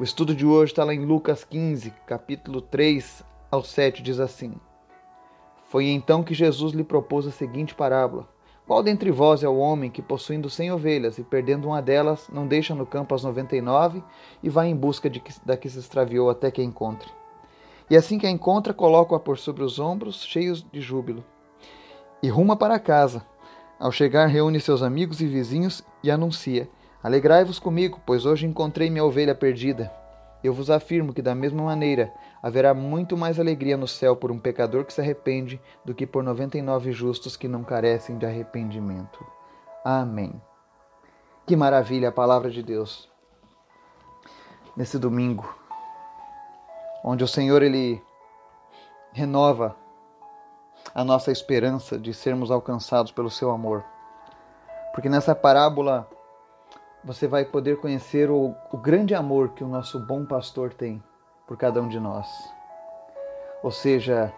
O estudo de hoje está lá em Lucas 15, capítulo 3 ao 7, diz assim: Foi então que Jesus lhe propôs a seguinte parábola: Qual dentre vós é o homem que, possuindo cem ovelhas e perdendo uma delas, não deixa no campo as noventa e nove e vai em busca de que, da que se extraviou até que a encontre? E assim que a encontra, coloca-a por sobre os ombros, cheios de júbilo, e ruma para casa. Ao chegar, reúne seus amigos e vizinhos e anuncia: Alegrai-vos comigo, pois hoje encontrei minha ovelha perdida. Eu vos afirmo que, da mesma maneira, haverá muito mais alegria no céu por um pecador que se arrepende do que por noventa e nove justos que não carecem de arrependimento. Amém. Que maravilha a palavra de Deus. Nesse domingo, onde o Senhor ele renova a nossa esperança de sermos alcançados pelo seu amor. Porque nessa parábola você vai poder conhecer o, o grande amor que o nosso bom pastor tem por cada um de nós. Ou seja,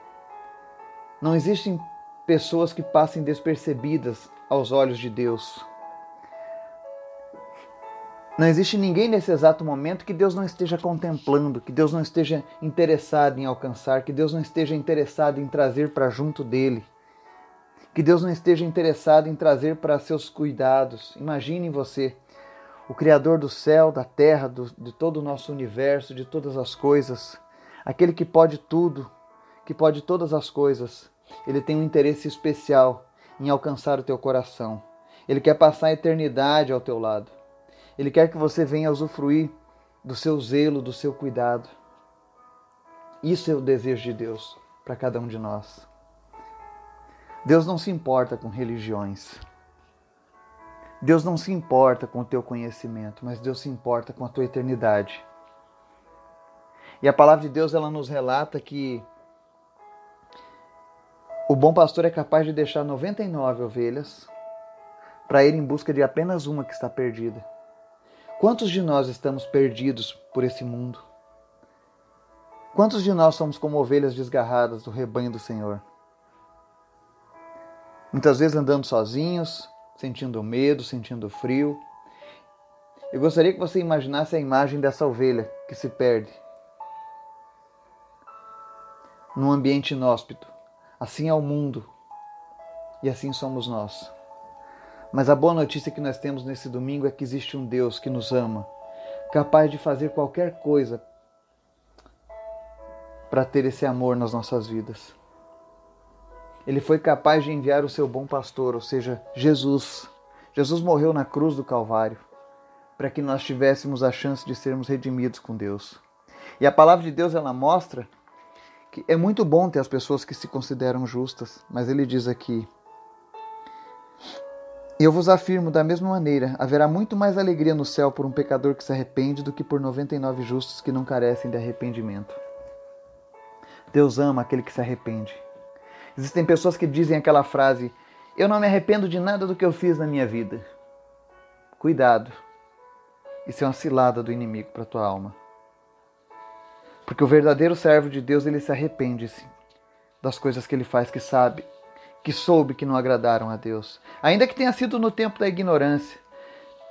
não existem pessoas que passem despercebidas aos olhos de Deus. Não existe ninguém nesse exato momento que Deus não esteja contemplando, que Deus não esteja interessado em alcançar, que Deus não esteja interessado em trazer para junto dele, que Deus não esteja interessado em trazer para seus cuidados. Imagine você, o Criador do céu, da terra, do, de todo o nosso universo, de todas as coisas, aquele que pode tudo, que pode todas as coisas, ele tem um interesse especial em alcançar o teu coração. Ele quer passar a eternidade ao teu lado. Ele quer que você venha usufruir do seu zelo, do seu cuidado. Isso é o desejo de Deus para cada um de nós. Deus não se importa com religiões. Deus não se importa com o teu conhecimento, mas Deus se importa com a tua eternidade. E a palavra de Deus ela nos relata que o bom pastor é capaz de deixar 99 ovelhas para ir em busca de apenas uma que está perdida. Quantos de nós estamos perdidos por esse mundo? Quantos de nós somos como ovelhas desgarradas do rebanho do Senhor? Muitas vezes andando sozinhos, sentindo medo, sentindo frio. Eu gostaria que você imaginasse a imagem dessa ovelha que se perde num ambiente inóspito. Assim é o mundo e assim somos nós. Mas a boa notícia que nós temos nesse domingo é que existe um Deus que nos ama, capaz de fazer qualquer coisa para ter esse amor nas nossas vidas. Ele foi capaz de enviar o seu bom pastor, ou seja, Jesus. Jesus morreu na cruz do Calvário para que nós tivéssemos a chance de sermos redimidos com Deus. E a palavra de Deus ela mostra que é muito bom ter as pessoas que se consideram justas, mas ele diz aqui: eu vos afirmo, da mesma maneira, haverá muito mais alegria no céu por um pecador que se arrepende do que por 99 justos que não carecem de arrependimento. Deus ama aquele que se arrepende. Existem pessoas que dizem aquela frase: Eu não me arrependo de nada do que eu fiz na minha vida. Cuidado, isso é uma cilada do inimigo para tua alma. Porque o verdadeiro servo de Deus, ele se arrepende-se das coisas que ele faz que sabe que soube que não agradaram a Deus, ainda que tenha sido no tempo da ignorância,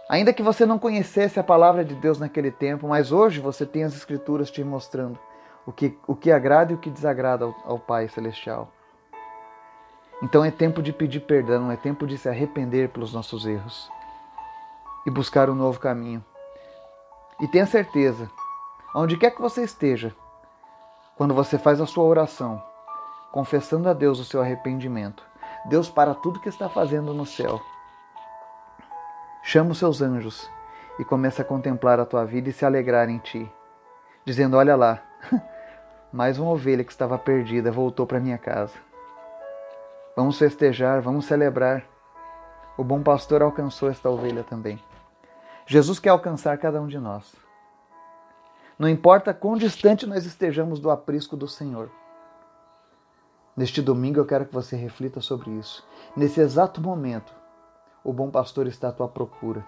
ainda que você não conhecesse a palavra de Deus naquele tempo, mas hoje você tem as Escrituras te mostrando o que, o que agrada e o que desagrada ao, ao Pai Celestial. Então é tempo de pedir perdão, é tempo de se arrepender pelos nossos erros e buscar um novo caminho. E tenha certeza, onde quer que você esteja, quando você faz a sua oração, confessando a Deus o seu arrependimento. Deus para tudo que está fazendo no céu. Chama os seus anjos e começa a contemplar a tua vida e se alegrar em ti, dizendo: Olha lá, mais uma ovelha que estava perdida voltou para minha casa. Vamos festejar, vamos celebrar. O bom pastor alcançou esta ovelha também. Jesus quer alcançar cada um de nós. Não importa quão distante nós estejamos do aprisco do Senhor. Neste domingo eu quero que você reflita sobre isso. Nesse exato momento, o bom pastor está à tua procura.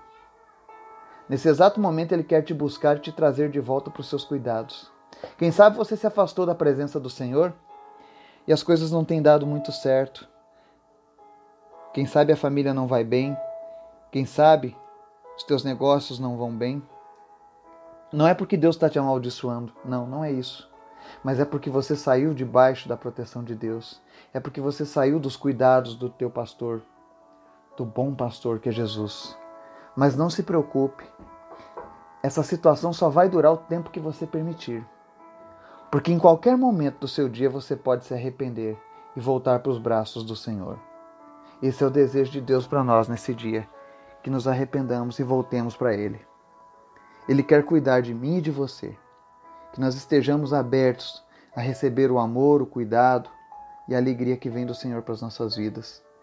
Nesse exato momento ele quer te buscar e te trazer de volta para os seus cuidados. Quem sabe você se afastou da presença do Senhor e as coisas não têm dado muito certo. Quem sabe a família não vai bem. Quem sabe os teus negócios não vão bem. Não é porque Deus está te amaldiçoando. Não, não é isso. Mas é porque você saiu debaixo da proteção de Deus. É porque você saiu dos cuidados do teu pastor, do bom pastor que é Jesus. Mas não se preocupe. Essa situação só vai durar o tempo que você permitir. Porque em qualquer momento do seu dia você pode se arrepender e voltar para os braços do Senhor. Esse é o desejo de Deus para nós nesse dia, que nos arrependamos e voltemos para Ele. Ele quer cuidar de mim e de você, que nós estejamos abertos a receber o amor, o cuidado e a alegria que vem do Senhor para as nossas vidas.